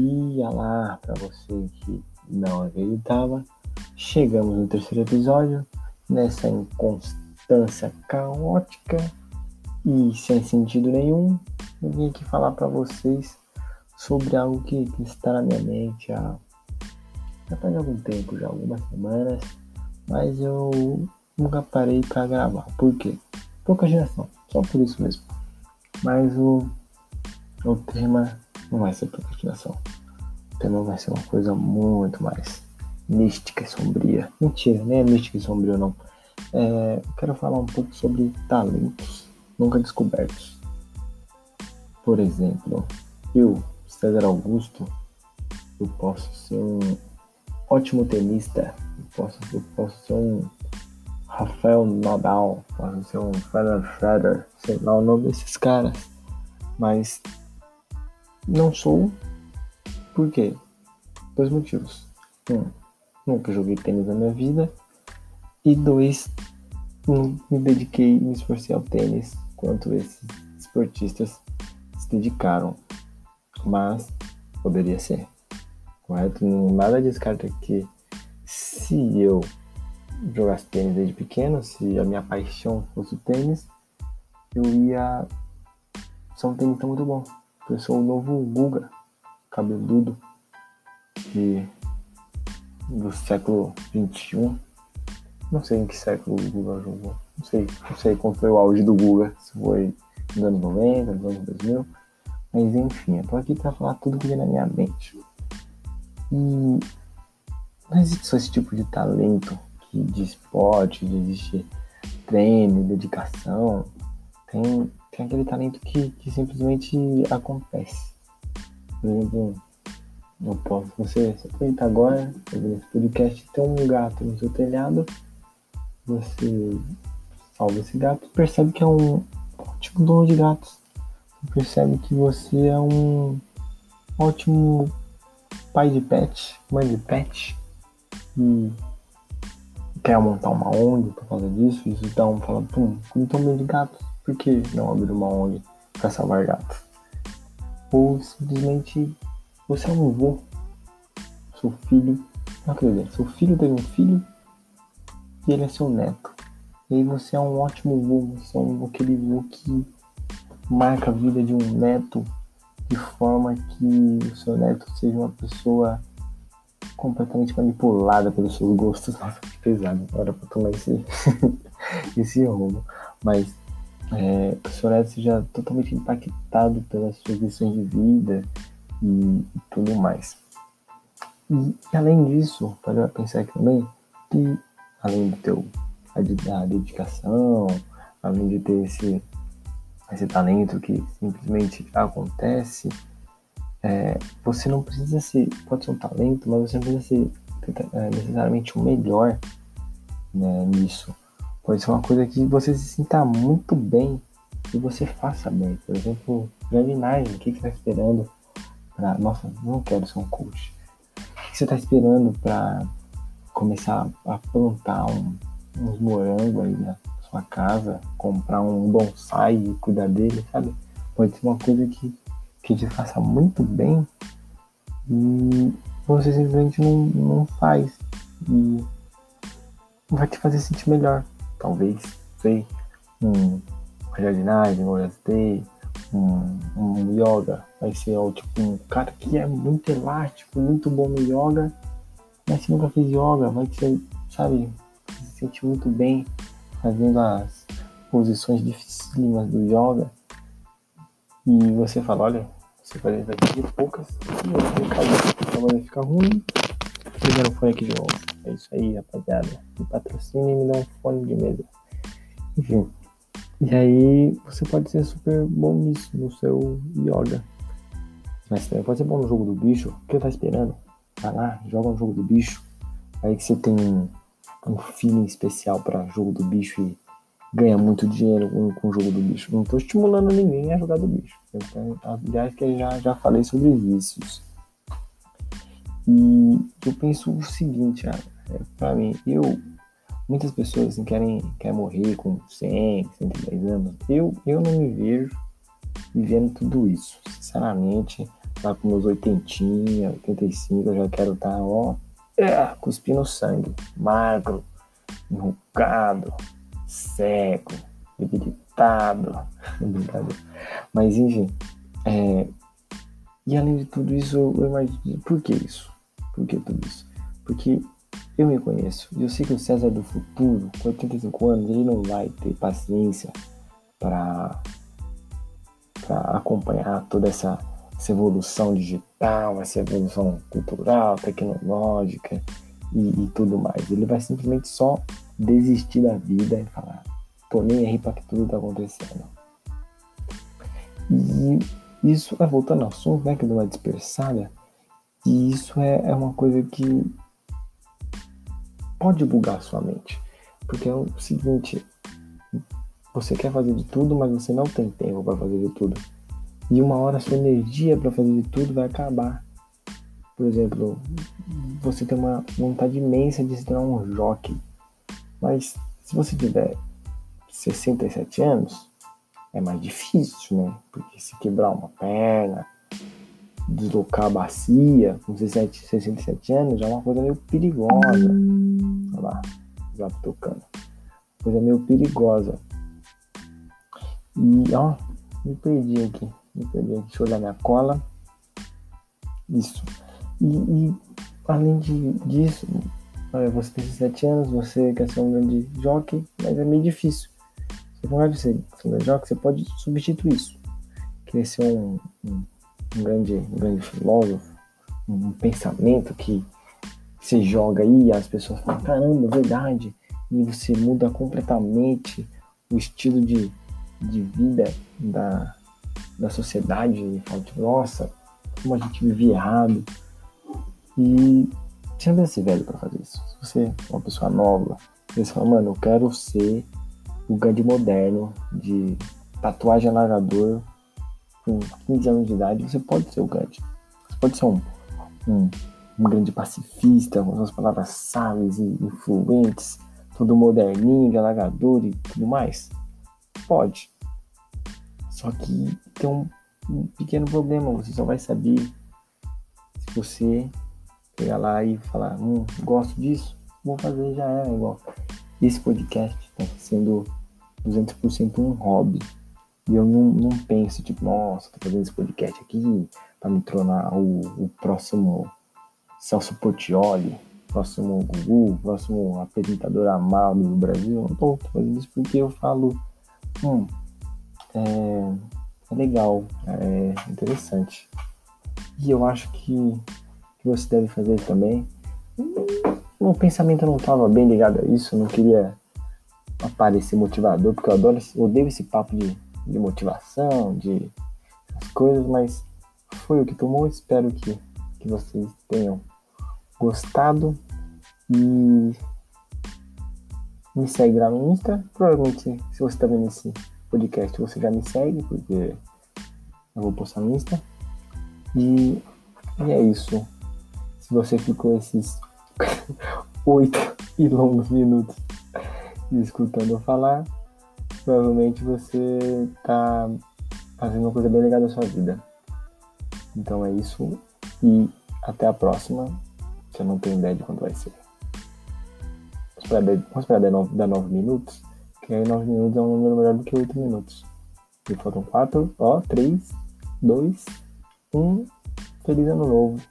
E lá, para você que não acreditava, chegamos no terceiro episódio, nessa inconstância caótica e sem sentido nenhum. Eu vim aqui falar para vocês sobre algo que, que, está na minha mente há, já faz algum tempo, já algumas semanas, mas eu nunca parei para gravar. Por quê? Procrastinação, só por isso mesmo. Mas o, o tema não vai ser procrastinação. Tema vai ser uma coisa muito mais mística e sombria. Mentira, nem é mística e sombria não. É, quero falar um pouco sobre talentos nunca descobertos. Por exemplo, eu, César Augusto, eu posso ser um ótimo tenista, eu posso, eu posso ser um Rafael Nadal, posso ser um Federer Federer, sei lá o nome desses caras, mas não sou. Por quê? Dois motivos. Um, nunca joguei tênis na minha vida. E dois, não me dediquei e me esforcei ao tênis quanto esses esportistas se dedicaram. Mas poderia ser. Correto? Nada descarta que se eu jogasse tênis desde pequeno, se a minha paixão fosse o tênis, eu ia ser um tenista muito bom. Eu sou o novo Guga, cabeludo, de, do século XXI. Não sei em que século o Guga jogou. Não sei, não sei qual foi o auge do Guga. Se foi nos anos 90, nos anos 2000. Mas enfim, eu tô aqui pra falar tudo que vem na minha mente. E não existe só esse tipo de talento que de esporte, de treino, dedicação. Tem tem aquele talento que, que simplesmente acontece. Exemplo, eu posso, você, você acredita agora, esse podcast, tem um gato no seu telhado, você salva esse gato, percebe que é um ótimo dono de gatos. Você percebe que você é um ótimo pai de pet, mãe de pet, e quer montar uma ONG por causa disso, isso então fala, pum, então bem de gatos por que não abrir uma ONG para salvar gatos? Ou simplesmente você é um avô, seu filho, não acredito, seu filho teve um filho e ele é seu neto. E aí você é um ótimo avô, você é um, aquele avô que marca a vida de um neto de forma que o seu neto seja uma pessoa completamente manipulada pelos seus gostos. Nossa, que pesado, agora pra tomar esse, esse rumo. Mas é, o seu neto seja totalmente impactado pelas suas lições de vida e, e tudo mais. E, além disso, pode pensar aqui também que além do teu a, dedicação, além de ter esse, esse talento que simplesmente acontece, é, você não precisa ser, pode ser um talento, mas você não precisa ser é, necessariamente o melhor né, nisso. Pode ser uma coisa que você se sinta muito bem e você faça bem. Por exemplo, jardinagem, o que, você está esperando para. Nossa, não quero ser um coach. O que você está esperando para começar a plantar um, uns morangos aí na sua casa, comprar um bonsai e cuidar dele, sabe? Pode ser uma coisa que, que te faça muito bem e você simplesmente não, não faz. E vai te fazer sentir melhor talvez, sei, um jardinagem, um day, um, um yoga, vai ser ó, tipo um cara que é muito elástico, muito bom no yoga, mas se nunca fez yoga, vai ser, sabe, se sentir muito bem fazendo as posições dificílimas do yoga. E você fala, olha, você vai ter poucas, e você caiu, vai ficar ruim, Pegando o fone aqui de novo. É isso aí, rapaziada. Me patrocina e me dá um fone de mesa. Enfim. E aí você pode ser super bom nisso, no seu yoga. Mas também pode ser bom no jogo do bicho. O que eu tá esperando? Vai lá, joga no jogo do bicho. Aí que você tem um, feeling especial para jogo do bicho e ganha muito dinheiro com, com o jogo do bicho. Não tô estimulando ninguém a jogar do bicho. Então, aliás, que eu já, já falei sobre vícios. E eu penso o seguinte, é, para mim, eu muitas pessoas assim, querem, querem morrer com 100, 110 anos. Eu, eu não me vejo vivendo tudo isso. Sinceramente, Lá com meus oitentinha, 85, eu já quero estar, tá, ó, é, cuspindo sangue, magro, enrugado, cego, debilitado. Mas enfim, é, e além de tudo isso, eu imagino, por que isso? Por que tudo isso? Porque eu me conheço e eu sei que o César do futuro, com 85 anos, ele não vai ter paciência para acompanhar toda essa, essa, evolução digital, essa evolução cultural, tecnológica e, e, tudo mais. Ele vai simplesmente só desistir da vida e falar: tô nem aí para que tudo tá acontecendo. E isso, é voltando ao assunto, né, que deu uma dispersada, e isso é, é uma coisa que pode bugar sua mente. Porque é o seguinte, você quer fazer de tudo, mas você não tem tempo para fazer de tudo. E uma hora sua energia para fazer de tudo vai acabar. Por exemplo, você tem uma vontade imensa de se tornar um jockey. Mas se você tiver 67 anos, é mais difícil, né? Porque se quebrar uma perna, deslocar a bacia com 67, 67 anos já é uma coisa meio perigosa. Olha lá, já tocando. Coisa meio perigosa. E ó, me perdi aqui. Me perdi aqui. Deixa eu olhar minha cola. Isso. E, e além de, disso, você tem 17 anos, você quer ser um grande jockey, mas é meio difícil. Você pode ser um grande jockey, você pode substituir isso. Querer ser um, um um grande, um grande filósofo, um pensamento que você joga aí e as pessoas falam, caramba, é verdade, e você muda completamente o estilo de, de vida da, da sociedade e fala, nossa, como a gente vive errado. E você não ser velho para fazer isso. Se você é uma pessoa nova, você fala, mano, eu quero ser o Gandhi moderno de tatuagem alargador com 15 anos de idade, você pode ser o Gandhi. Você pode ser um, um, um grande pacifista, com suas palavras sábias e influentes, todo moderninho, dialogador e tudo mais. Pode. Só que tem um, um pequeno problema, você só vai saber se você pegar lá e falar, hum, gosto disso, vou fazer, já é igual. Esse podcast está sendo 200% um hobby. E eu não, não penso, tipo, nossa, tô fazendo esse podcast aqui para me tornar o, o próximo Celso Portioli, próximo Gugu, próximo apresentador amado do Brasil. Não tô fazendo isso porque eu falo, hum, é, é legal, é interessante. E eu acho que, que você deve fazer também. O pensamento não estava bem ligado a isso, eu não queria aparecer motivador, porque eu adoro, eu odeio esse papo de de motivação, de as coisas, mas foi o que tomou. Espero que, que vocês tenham gostado e me segue lá no Insta. Provavelmente, se você está vendo esse podcast, você já me segue, porque eu vou postar no Insta. E, e é isso. Se você ficou esses oito e longos minutos escutando eu falar, provavelmente você tá fazendo uma coisa bem legal da sua vida. Então é isso e até a próxima, que eu não tenho ideia de quando vai ser. Vamos esperar, dar 9 minutos, que aí 9 minutos é um número melhor do que 8 minutos. E faltam 4, ó, 3, 2, 1. Feliz ano novo.